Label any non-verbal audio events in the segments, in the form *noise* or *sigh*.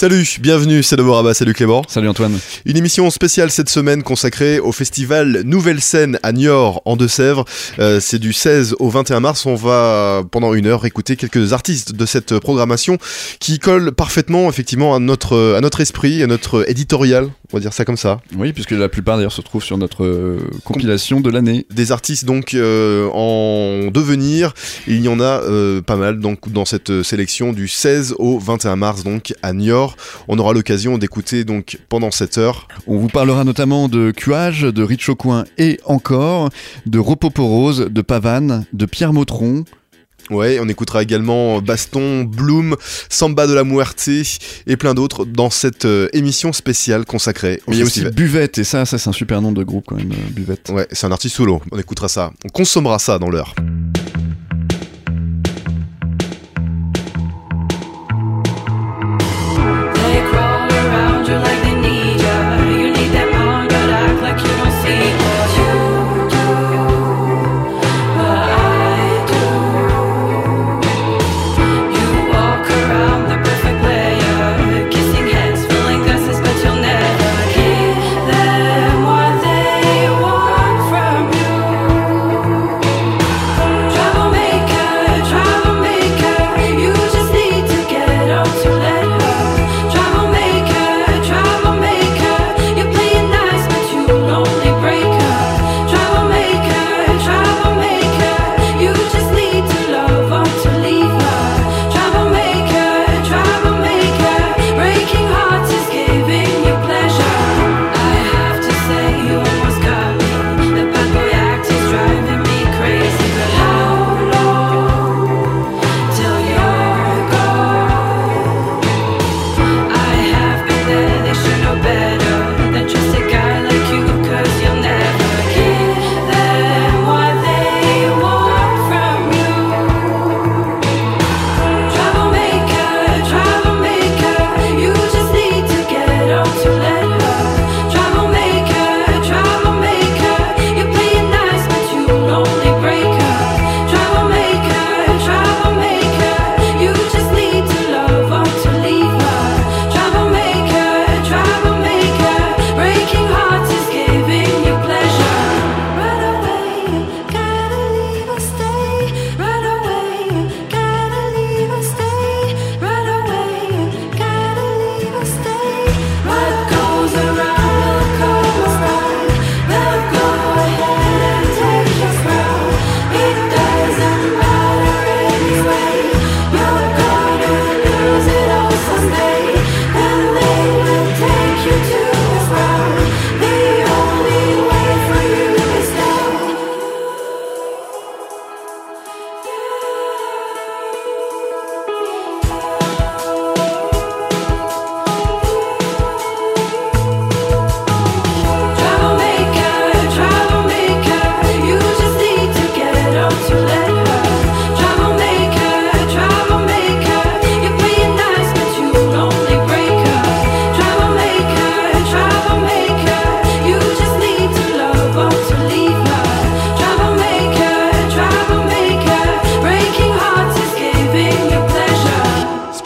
Salut, bienvenue, c'est Rabat, salut Clément. Salut Antoine. Une émission spéciale cette semaine consacrée au festival Nouvelle Scène à Niort en Deux-Sèvres. Euh, c'est du 16 au 21 mars. On va pendant une heure écouter quelques artistes de cette programmation qui collent parfaitement effectivement à notre, à notre esprit, à notre éditorial, on va dire ça comme ça. Oui, puisque la plupart d'ailleurs se trouvent sur notre euh, compilation de l'année. Des artistes donc euh, en devenir, il y en a pas mal donc dans cette sélection du 16 au 21 mars donc à Niort. On aura l'occasion d'écouter donc pendant cette heure. On vous parlera notamment de Cuage, de Richo Coin et encore, de Ropoporose, de Pavane, de Pierre Motron, Ouais, on écoutera également Baston, Bloom, Samba de la Muerte et plein d'autres dans cette euh, émission spéciale consacrée au Il y a aussi Buvette, et ça, ça c'est un super nom de groupe quand même, euh, Buvette. Ouais, c'est un artiste solo, on écoutera ça, on consommera ça dans l'heure.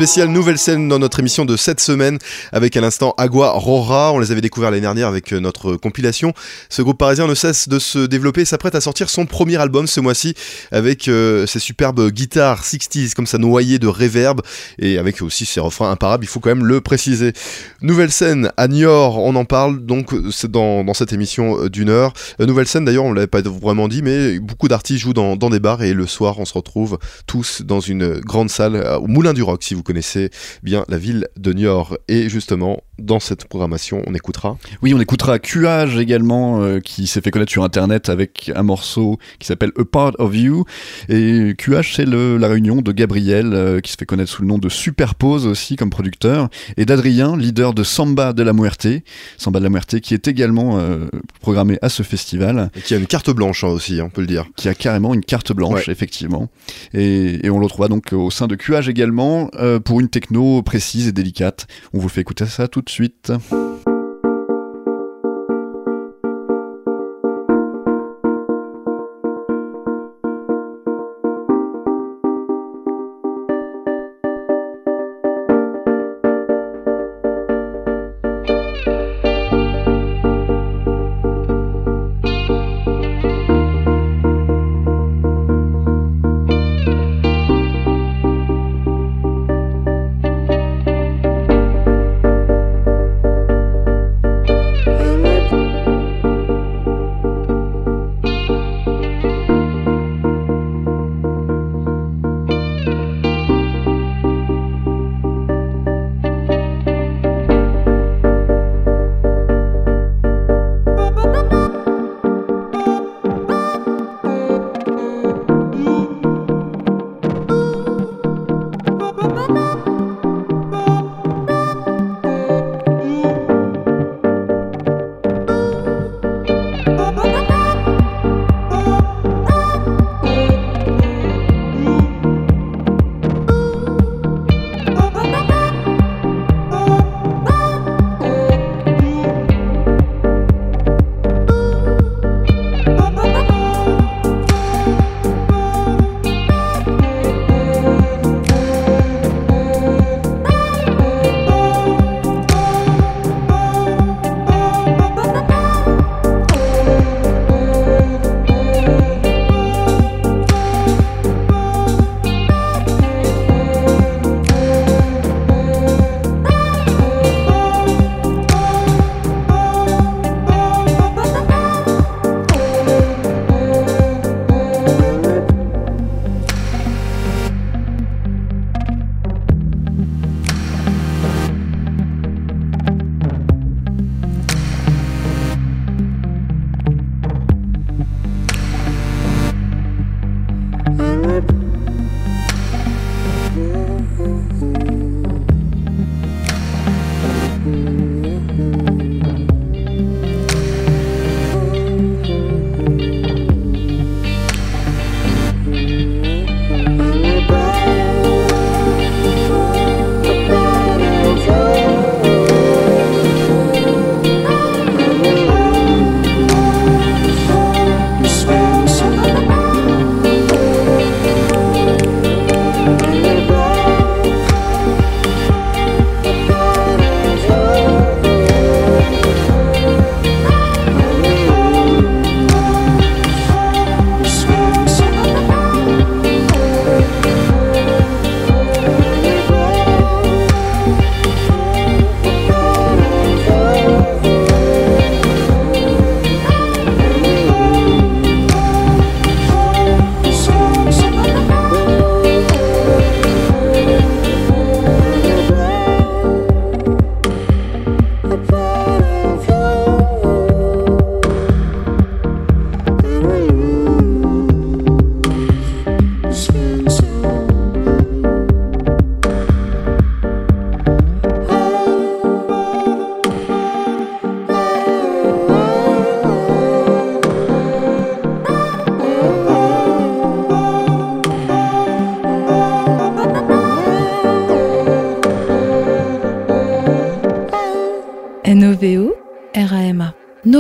Spéciale nouvelle scène dans notre émission de cette semaine avec à l'instant Agua Rora. On les avait découverts l'année dernière avec euh, notre compilation. Ce groupe parisien ne cesse de se développer et s'apprête à sortir son premier album ce mois-ci avec euh, ses superbes guitares 60s comme ça noyées de reverb et avec aussi ses refrains imparables, il faut quand même le préciser. Nouvelle scène à Niort, on en parle donc dans, dans cette émission d'une heure. Euh, nouvelle scène d'ailleurs, on l'avait pas vraiment dit, mais beaucoup d'artistes jouent dans, dans, des bars et le soir on se retrouve tous dans une grande salle au Moulin du Rock si vous connaissez bien la ville de Niort. Et justement, dans cette programmation, on écoutera. Oui, on écoutera QH également, euh, qui s'est fait connaître sur internet avec un morceau qui s'appelle A Part of You. Et QH, c'est la réunion de Gabriel, euh, qui se fait connaître sous le nom de Superpose aussi comme producteur, et d'Adrien, leader de Samba de la Muerte. Samba de la Muerte, qui est également euh, programmé à ce festival. Et qui a une carte blanche hein, aussi, on peut le dire. Qui a carrément une carte blanche, effectivement. Et, et, on le retrouve donc au sein de QH également pour une techno précise et délicate. On vous fait écouter ça tout de suite. Novorama.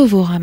Une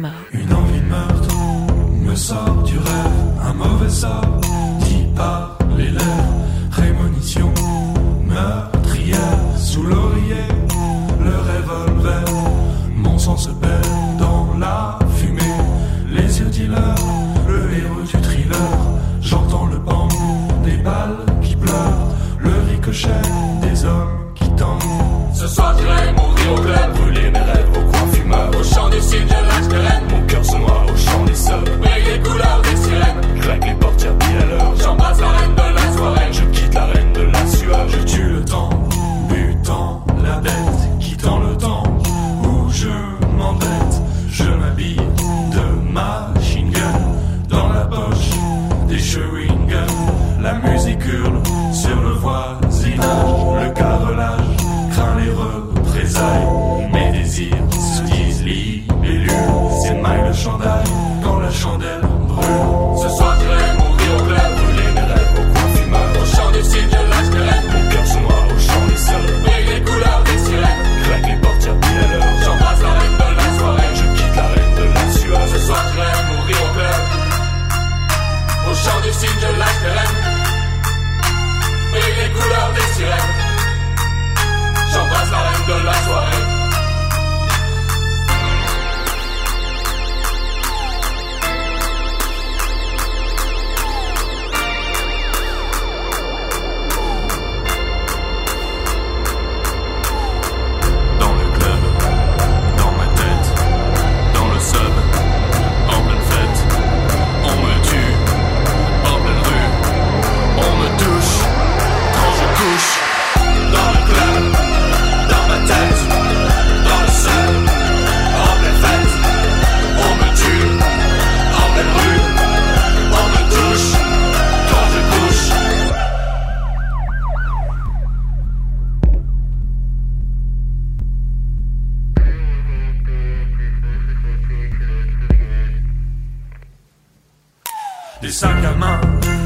Des sacs à main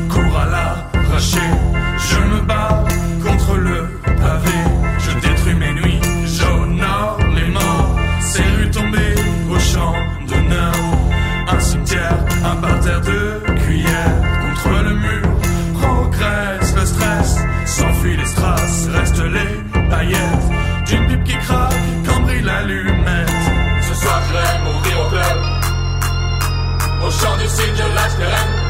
courent à l'arraché. Je me bats contre le pavé. Je détruis mes nuits, j'honore les morts. Ces rues tombées au champ d'honneur. Un cimetière, un parterre de cuillères contre le mur. Progresse le stress, s'enfuit les strass, restent les paillettes. D'une pipe qui craque quand brille l'allumette. Ce soir, j'irai mourir au club. Au champ du cygne, je lâche les.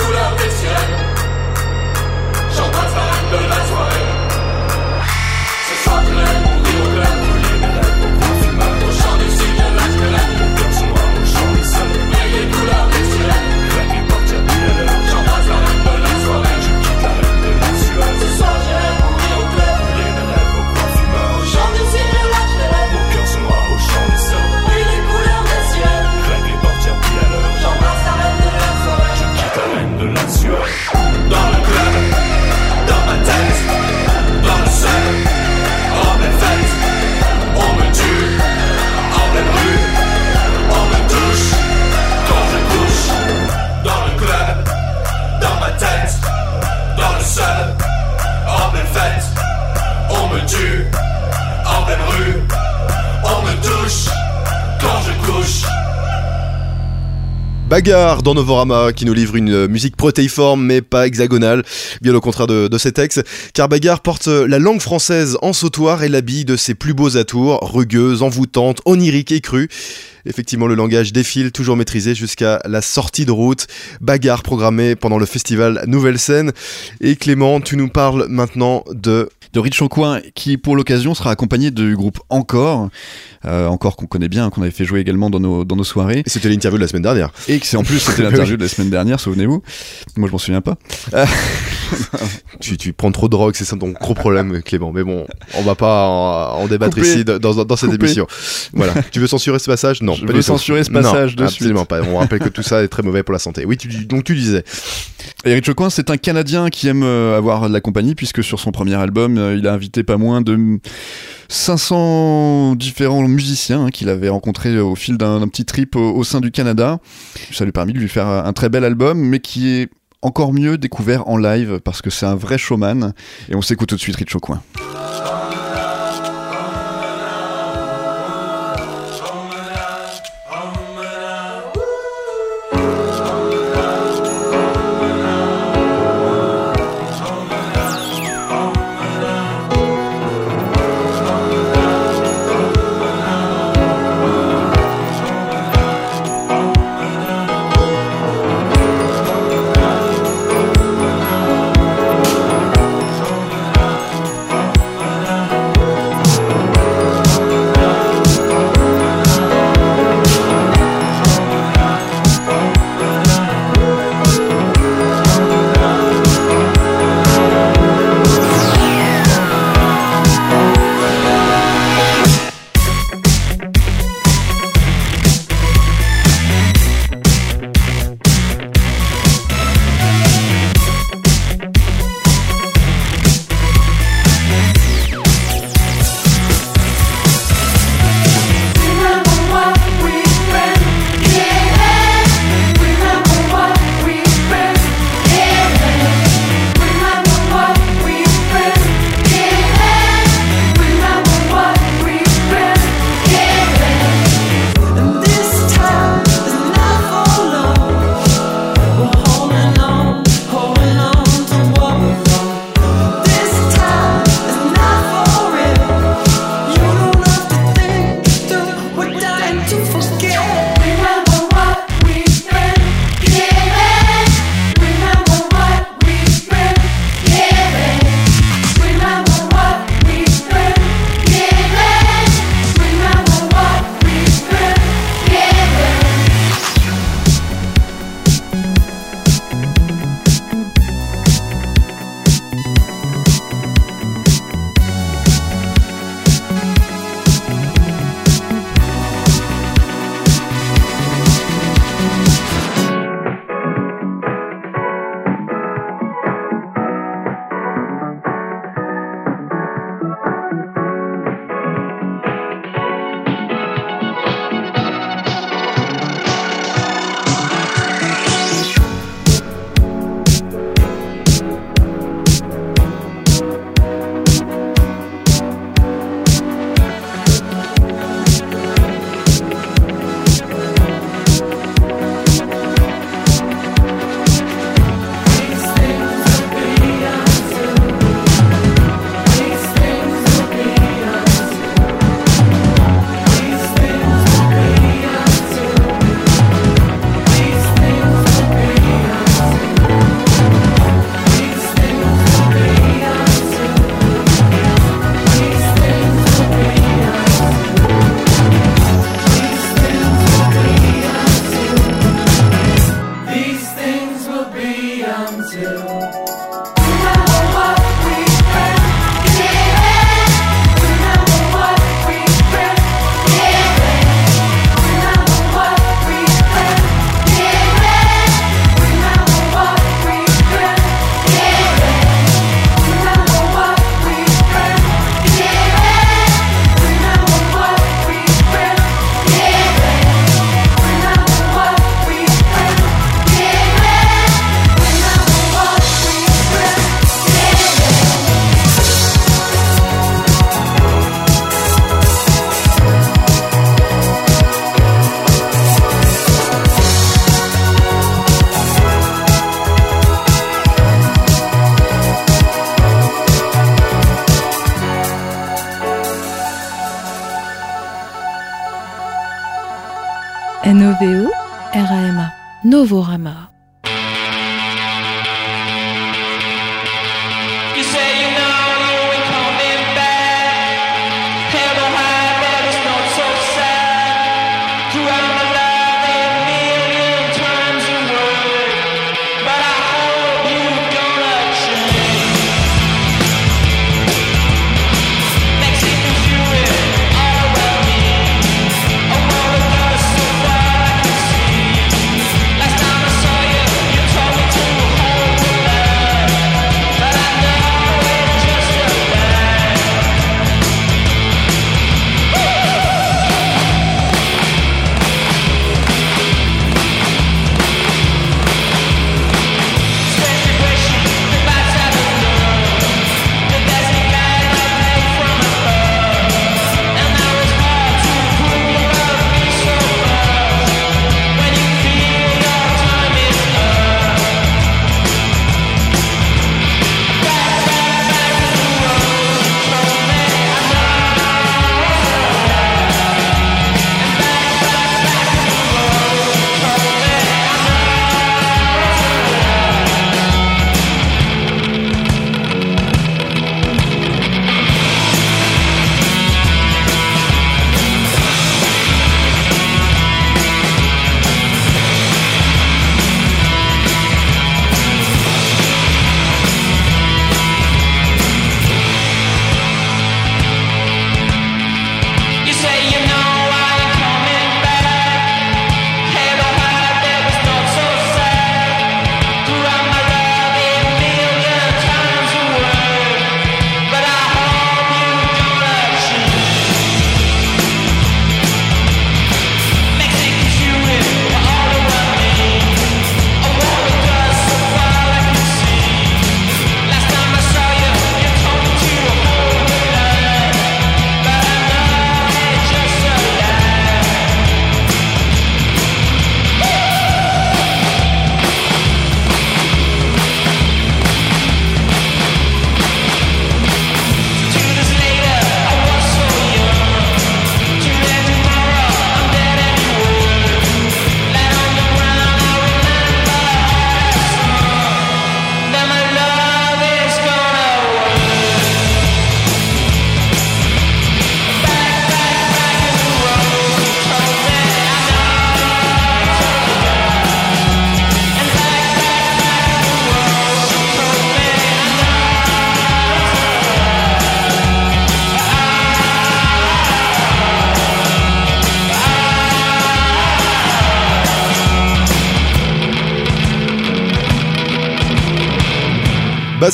Couleurs des sirènes. J'embrasse la reine de la soirée. Bagarre dans Novorama qui nous livre une musique protéiforme mais pas hexagonale, bien au contraire de, ses textes, car Bagarre porte la langue française en sautoir et l'habille de ses plus beaux atours, rugueuse, envoûtante, onirique et crue. Effectivement, le langage défile, toujours maîtrisé jusqu'à la sortie de route. Bagarre programmée pendant le festival Nouvelle Scène. Et Clément, tu nous parles maintenant de de Rich Coin qui pour l'occasion sera accompagné du groupe Encore, euh, Encore qu'on connaît bien, qu'on avait fait jouer également dans nos, dans nos soirées. Et c'était l'interview de la semaine dernière. Et que c'est en plus c'était *laughs* l'interview de la semaine dernière, souvenez-vous. Moi je m'en souviens pas. *laughs* *laughs* tu, tu prends trop de drogue, c'est ça ton gros problème Clément. Mais bon, on va pas en, en débattre Coupé. ici dans, dans, dans cette Coupé. émission. Voilà. Tu veux censurer ce passage? Non, Je pas veux censurer ce passage non, de absolument pas. On rappelle que tout ça est très mauvais pour la santé. Oui, tu, donc tu disais. Et Rich Coin, c'est un Canadien qui aime euh, avoir de la compagnie, puisque sur son premier album, euh, il a invité pas moins de 500 différents musiciens hein, qu'il avait rencontrés au fil d'un d'un petit trip au, au sein du Canada. Ça lui a permis de lui faire un très bel album, mais qui est encore mieux découvert en live, parce que c'est un vrai showman. Et on s'écoute tout de suite Rich Coin.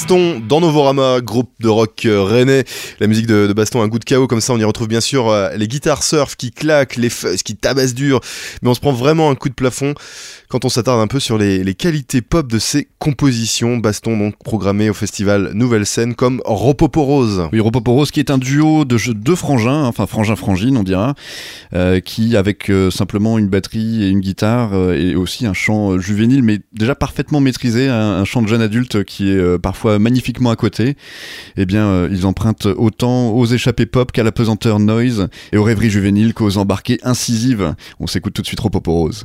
Baston dans Novorama, groupe de rock euh, rennais. La musique de, Baston a un goût de chaos, comme ça on y retrouve bien sûr euh, les guitares surf qui claquent, les fuzz qui tabassent dur, mais on se prend vraiment un coup de plafond quand on s'attarde un peu sur les, qualités pop de ses compositions. Baston donc programmé au festival Nouvelle Scène comme Ropoporose. Oui, Ropoporos qui est un duo de deux frangins, enfin frangin-frangine on dira, euh, qui avec simplement une batterie et une guitare et aussi un chant juvénile mais déjà parfaitement maîtrisé, un, chant de jeune adulte qui est euh, magnifiquement à côté, eh bien euh, ils empruntent autant aux échappées pop qu'à la pesanteur noise et aux rêveries juvéniles qu'aux embarquées incisives. On s'écoute tout de suite Ropoporos.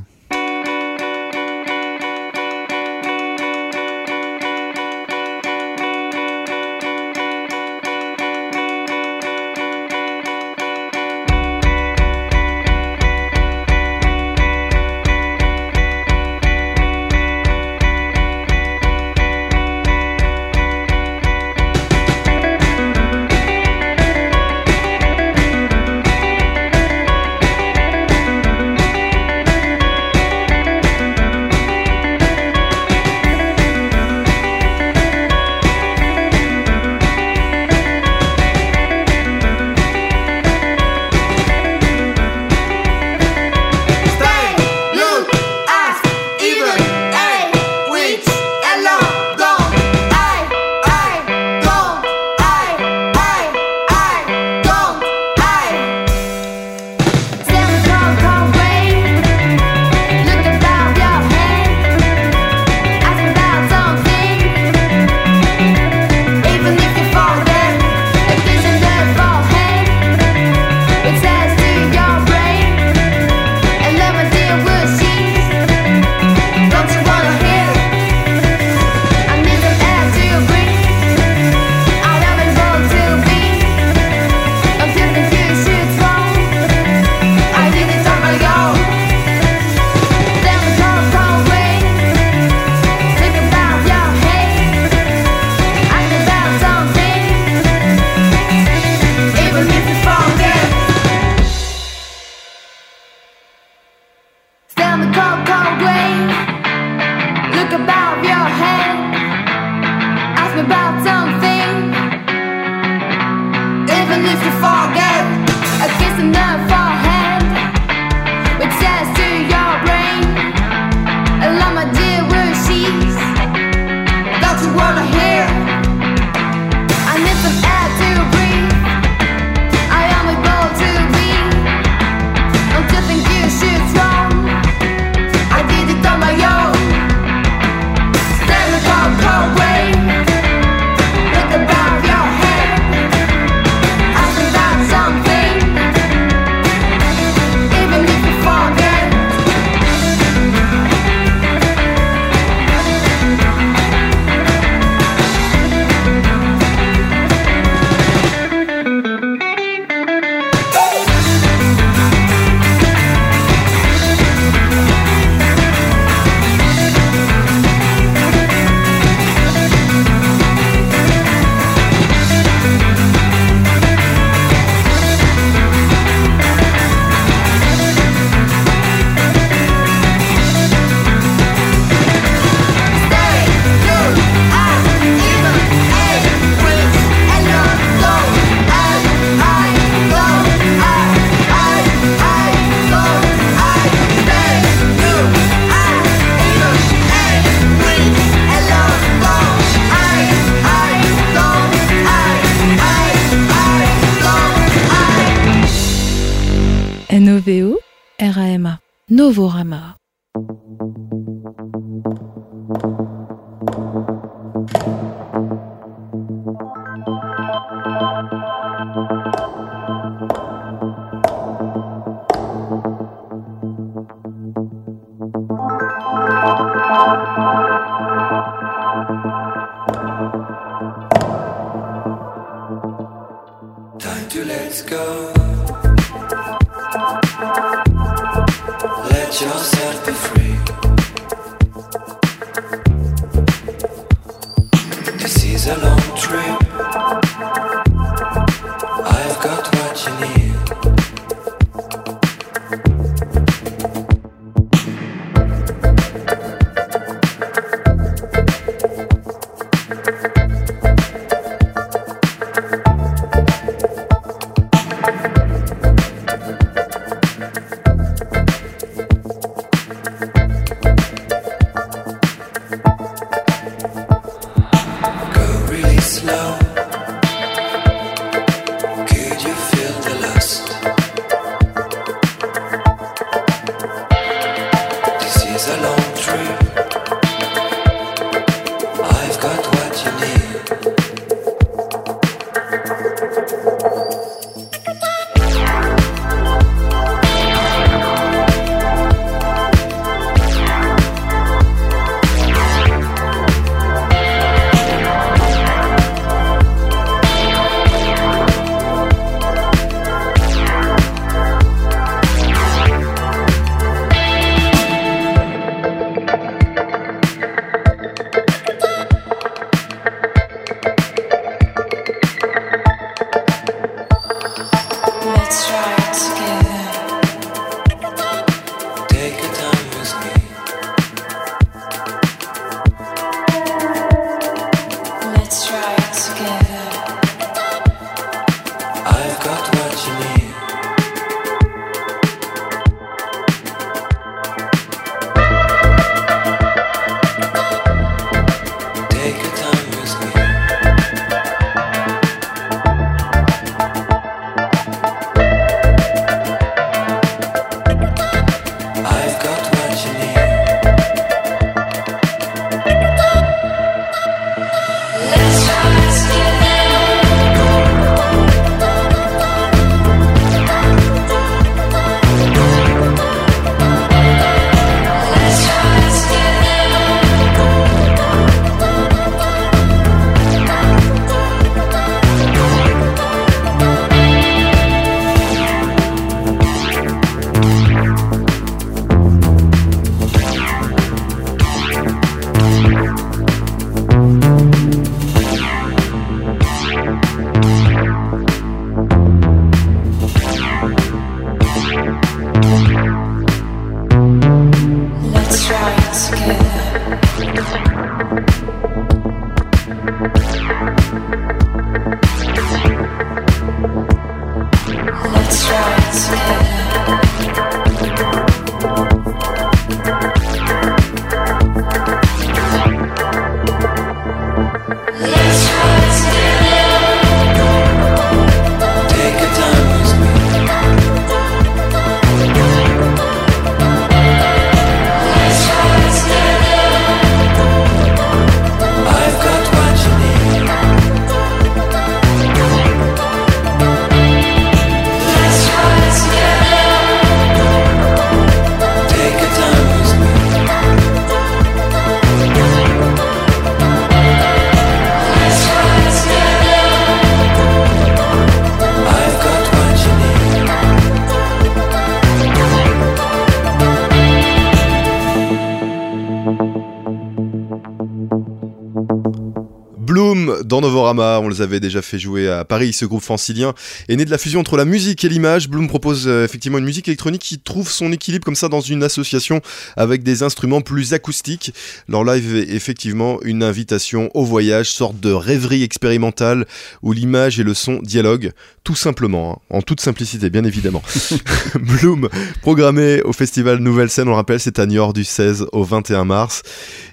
On les avait déjà fait jouer à Paris, ce groupe francilien est né de la fusion entre la musique et l'image. Bloom propose euh, effectivement une musique électronique qui trouve son équilibre comme ça dans une association avec des instruments plus acoustiques. Leur live est effectivement une invitation au voyage, sorte de rêverie expérimentale où l'image et le son dialoguent tout simplement, hein, en toute simplicité bien évidemment. *laughs* *laughs* Bloom, programmé au festival Nouvelle Scène, on le rappelle, c'est à Niort du 16 au 21 mars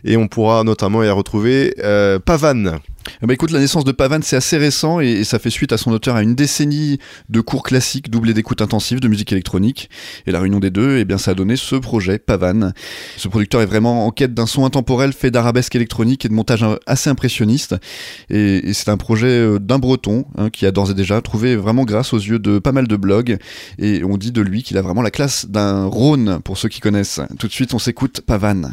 et on pourra notamment y retrouver euh, Pavane. Ben, écoute, la naissance de Pavan, c'est assez récent et, ça fait suite à son auteur à une décennie de cours classiques doublés d'écoute intensive de musique électronique. Et la réunion des deux, eh bien, ça a donné ce projet, Pavan. Ce producteur est vraiment en quête d'un son intemporel fait d'arabesque électronique et de montage assez impressionniste. Et, et c'est un projet euh, d'un breton hein, qui a d'ores et déjà trouvé vraiment grâce aux yeux de pas mal de blogs. Et on dit de lui qu'il a vraiment la classe d'un Rhône, pour ceux qui connaissent. Tout de suite, on s'écoute Pavan.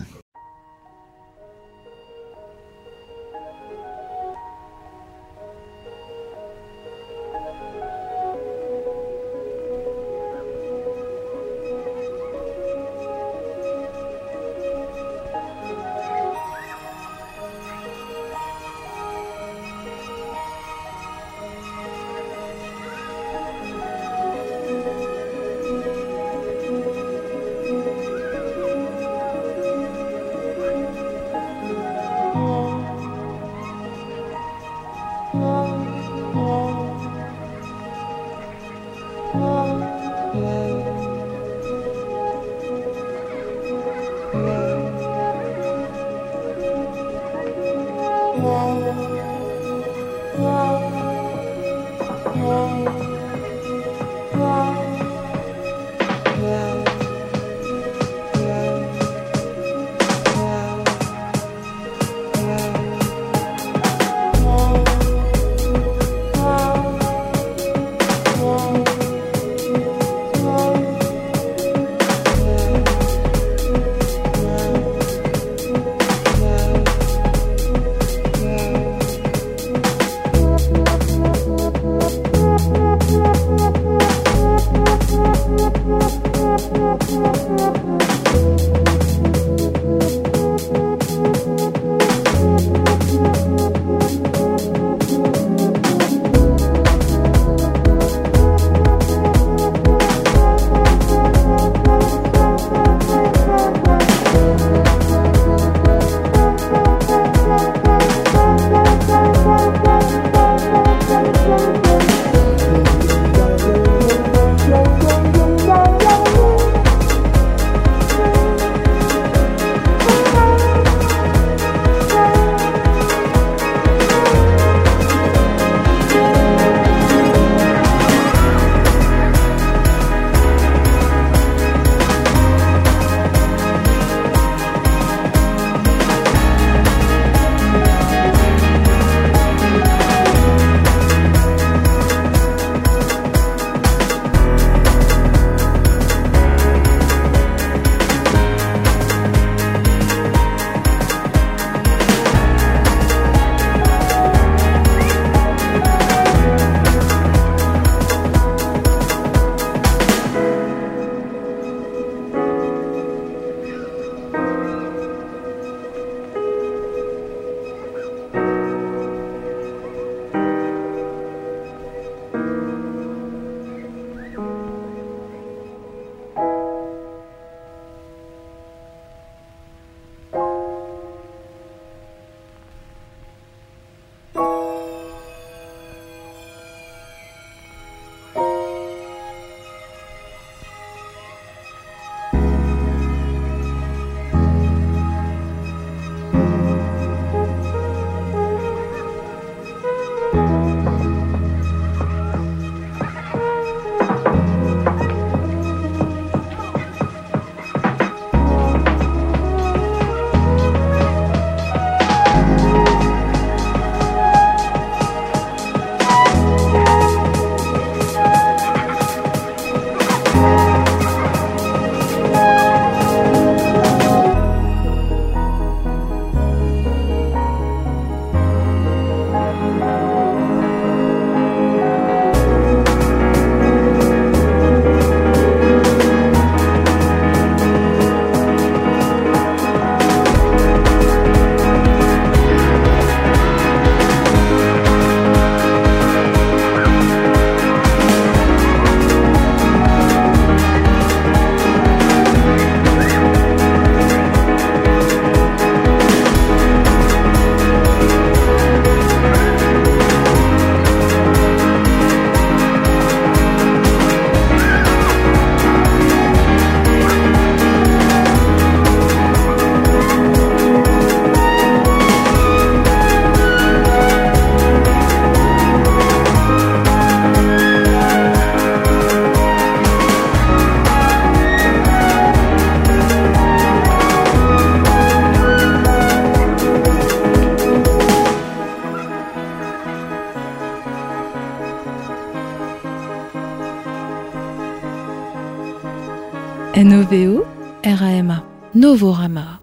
Novorama.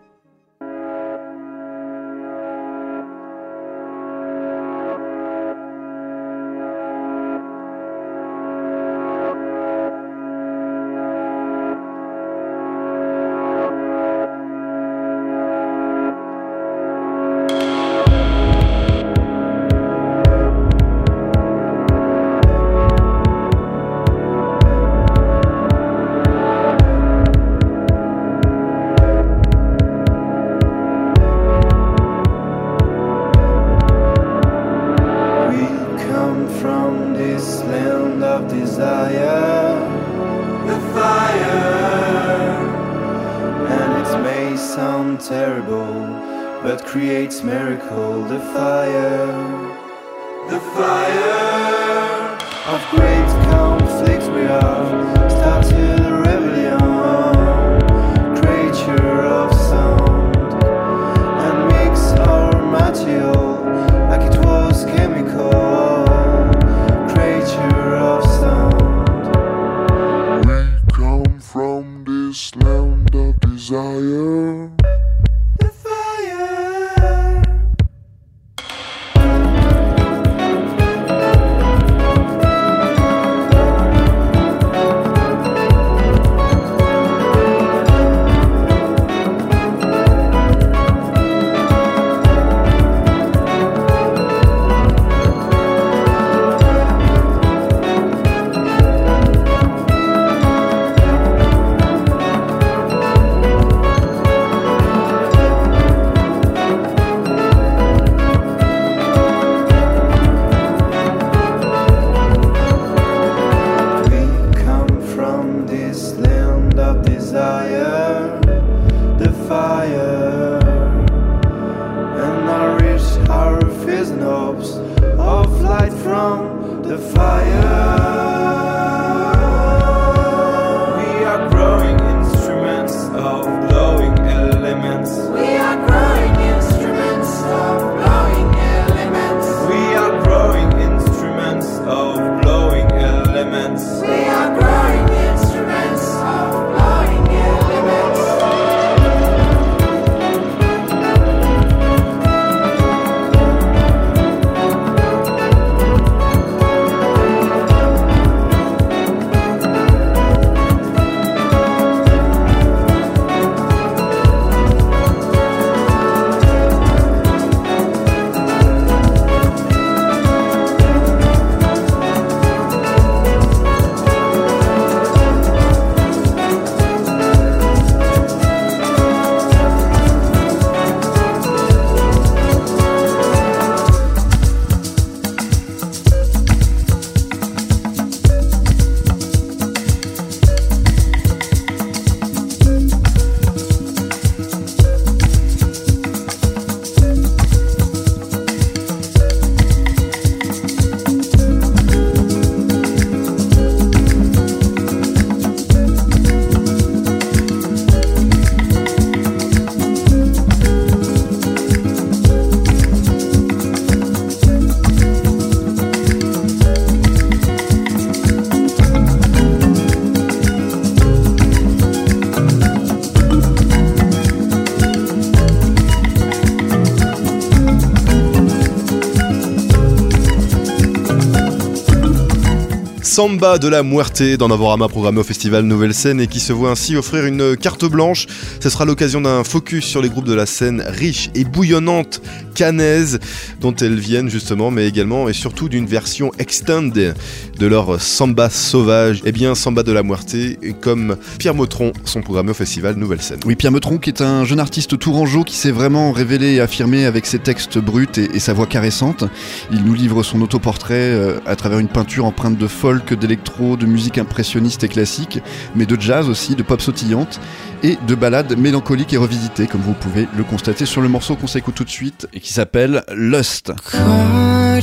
Samba de la Muerte dans Navorama programmé au festival Nouvelle Scène et qui se voit ainsi offrir une carte blanche. Ce sera l'occasion d'un focus sur les groupes de la scène riche et bouillonnante canaise dont elles viennent justement, mais également et surtout d'une version extended de leur Samba sauvage. Et bien Samba de la Muerte, comme Pierre Motron, sont programmés au festival Nouvelle Scène. Oui, Pierre Meutron, qui est un jeune artiste tourangeau qui s'est vraiment révélé et affirmé avec ses textes bruts et, sa voix caressante. Il nous livre son autoportrait euh, à travers une peinture empreinte de folk, d'électro, de musique impressionniste et classique, mais de jazz aussi, de pop sautillante et de ballades mélancoliques et revisitées, comme vous pouvez le constater sur le morceau qu'on s'écoute tout de suite qui s'appelle Lust. By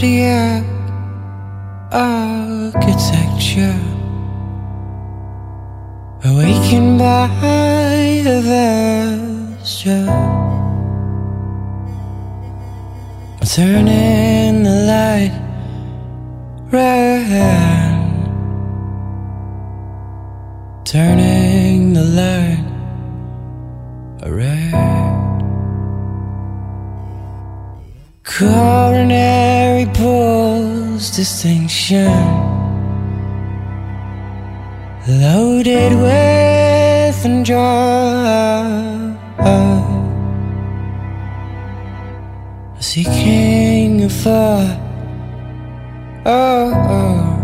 turning the light Turning the light Coronary pulse distinction loaded with enjoy. Seeking a fire. Oh, oh.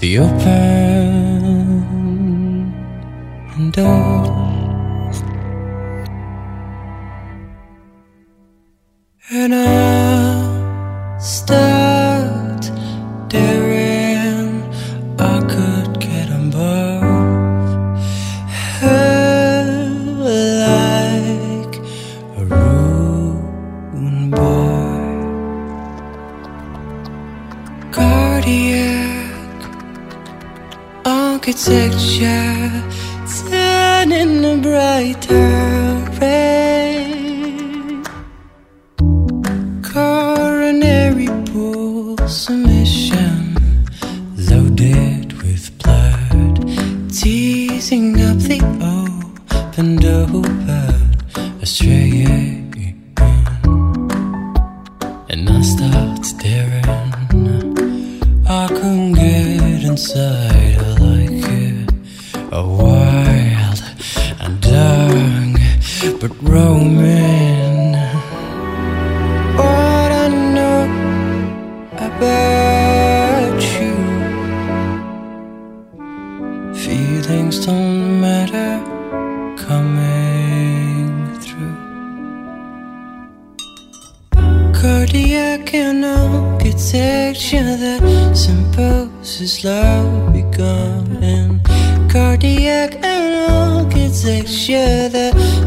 The open door.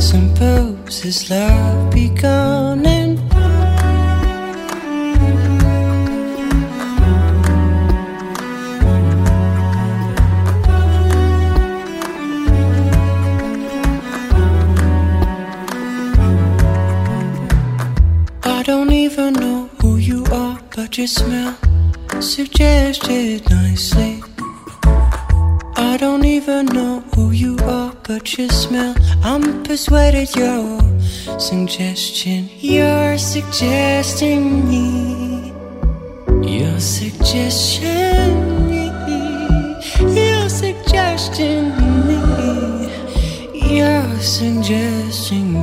That symposies love begun. And I don't even know who you are, but your smell suggested nicely. I don't even know your smell. I'm persuaded your suggestion. You're suggesting me. You're suggestion me. You're suggesting me. You're suggesting me.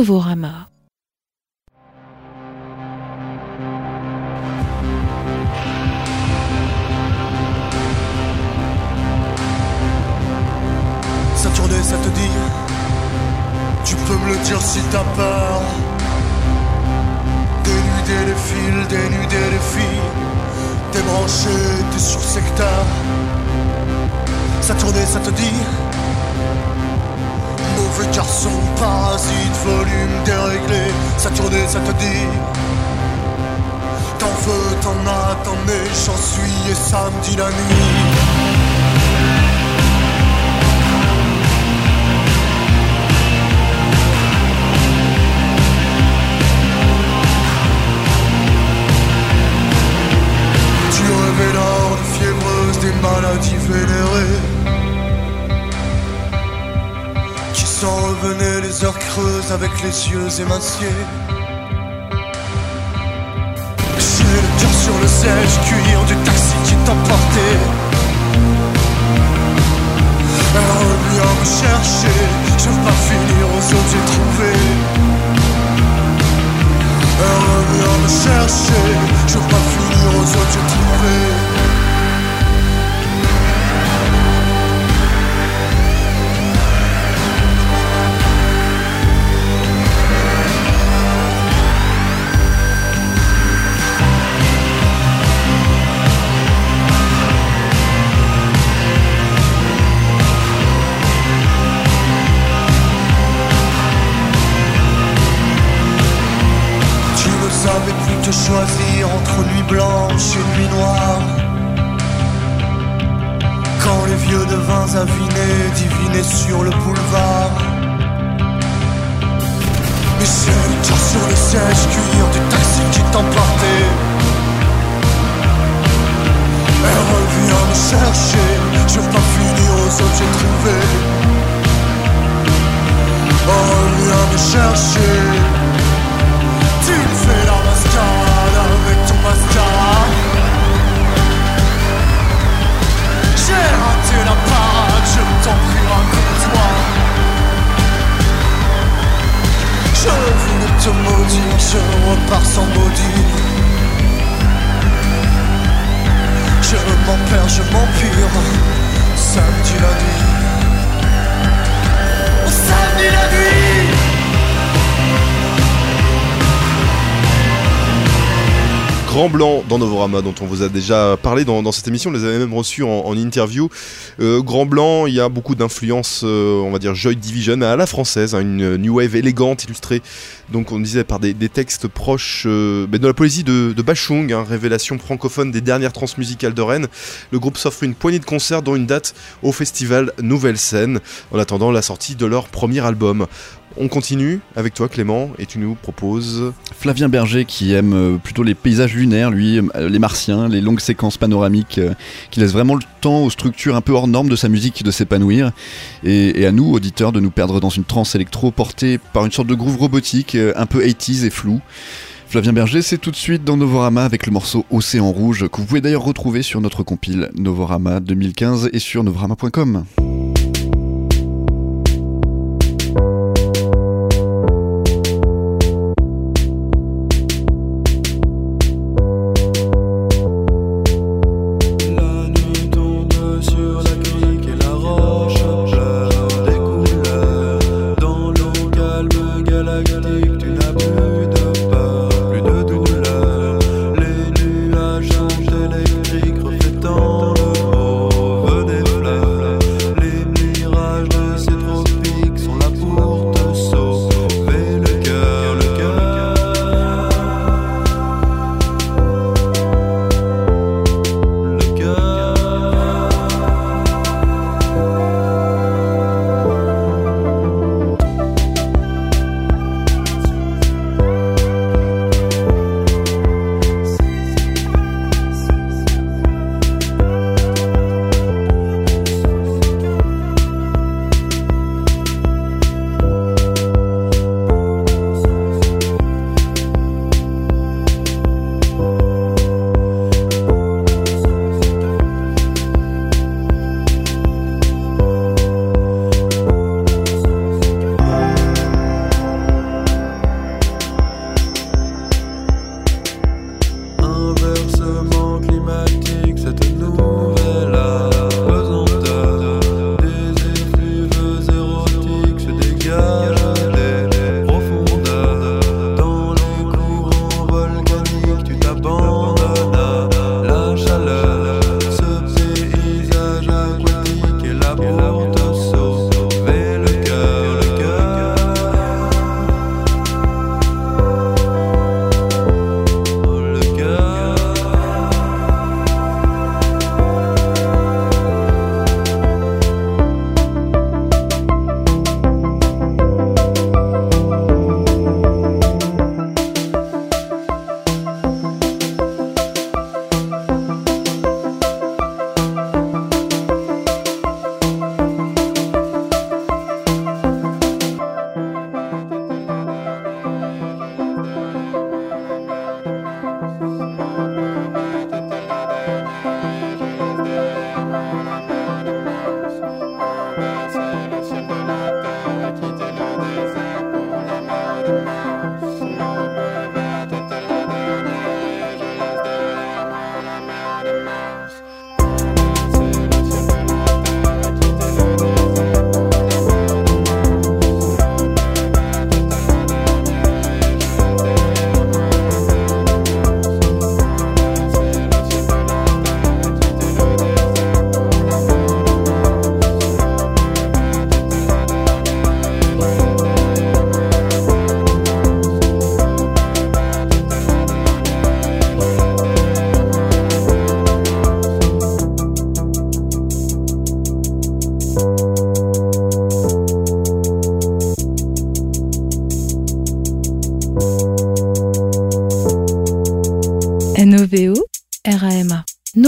Novorama. Ça te dit Tu peux me le dire si t'as peur. Dénuder les fils, dénuder les filles. Débrancher tes sursecteurs. Saturné, ça te dit Garçon, parasite, volume déréglé Saturné, ça te dit. T'en veux, t'en as, t'en es, j'en suis et samedi la nuit. Tu rêvais s'en revenaient les heures creuses avec les yeux émaciés J'ai le cœur sur le siège cuir du taxi qui t'emportait Elle revient me chercher, je veux pas finir aux autres j'ai trouvé Elle revient me chercher, je veux pas finir aux autres j'ai trouvé devins avinés divinaient sur le boulevard. Michel tire sur le siège cuir du taxi qui t'emportait. Elle revient me chercher, je veux pas finir aux objets trouvés. Elle Grand Blanc dans Novorama, dont on vous a déjà parlé dans, cette émission, on les avait même reçus en, interview. Euh, Grand Blanc, il y a beaucoup d'influence, euh, on va dire Joy Division, à la française, hein, une new wave élégante, illustrée, donc on disait par des, textes proches euh, de la poésie de, de Bachung, hein, révélation francophone des dernières transmusicales de Rennes. Le groupe s'offre une poignée de concerts, dont une date au festival Nouvelle Scène, en attendant la sortie de leur premier album. On continue avec toi Clément et tu nous proposes Flavien Berger qui aime euh, plutôt les paysages lunaires, lui, euh, les martiens, les longues séquences panoramiques, euh, qui laissent vraiment le temps aux structures un peu hors normes de sa musique de s'épanouir. Et, à nous, auditeurs, de nous perdre dans une transe électro portée par une sorte de groove robotique un peu 80s et flou. Flavien Berger, c'est tout de suite dans Novorama avec le morceau Océan Rouge, que vous pouvez d'ailleurs retrouver sur notre compile Novorama 2015 et sur novorama.com.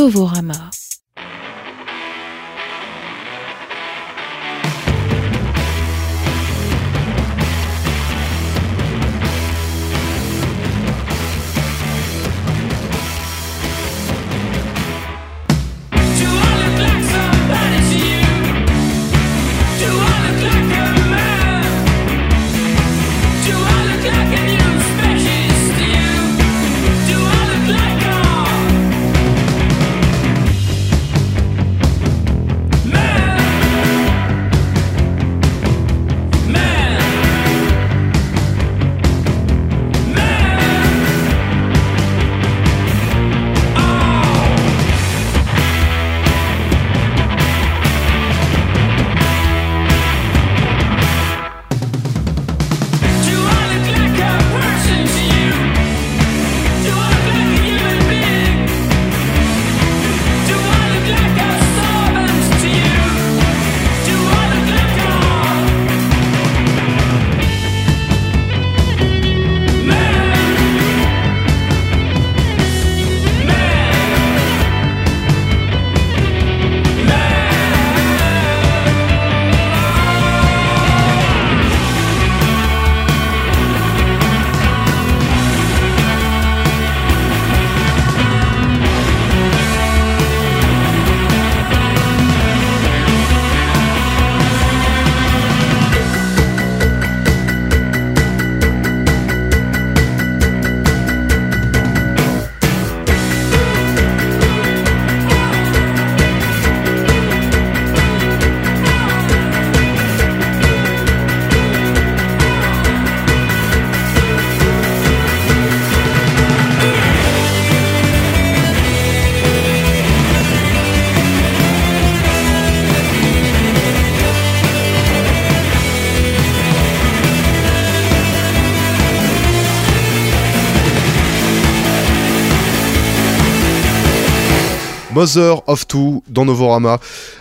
Novorama. Mother of Two dans Novorama.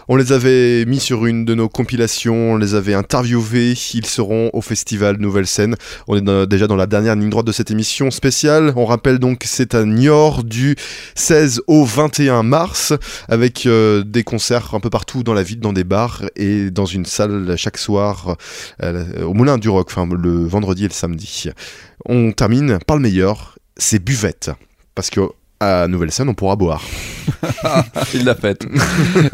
On les avait mis sur une de nos compilations, on les avait interviewés. Ils seront au festival Nouvelle Scène. On est déjà dans la dernière ligne droite de cette émission spéciale. On rappelle donc c'est à Niort du 16 au 21 mars avec euh, des concerts un peu partout dans la ville, dans des bars et dans une salle chaque soir euh, au Moulin du Rock, enfin le vendredi et le samedi. On termine par le meilleur, c'est Buvette. Parce que à Nouvelle Scène, on pourra boire. *laughs* Il l'a faite.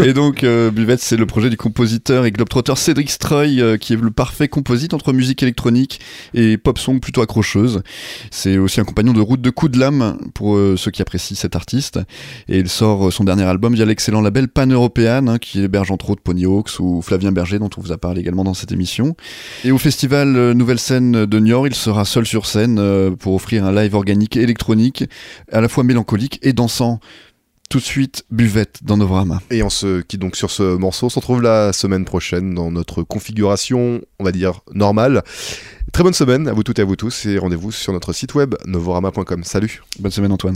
et donc, euh, Buvette, c'est le projet du compositeur et globetrotter Cédric Streuil, euh, qui est le parfait composite entre musique électronique et pop song plutôt accrocheuse. C'est aussi un compagnon de route de coup de lame pour euh, ceux qui apprécient cet artiste. Et il sort euh, son dernier album via l'excellent label Pan European, hein, qui héberge entre autres Pony Hawks ou Flavien Berger, dont on vous a parlé également dans cette émission. Et au festival euh, Nouvelle Scène de Niort, il sera seul sur scène pour offrir un live organique électronique, à la fois mélancolique et dansant. Tout de suite, buvette dans Novorama. Et on se quitte donc sur ce morceau. On se retrouve la semaine prochaine dans notre configuration, on va dire, normale. Très bonne semaine à vous toutes et à vous tous et rendez-vous sur notre site web novorama.com. Salut Bonne semaine Antoine.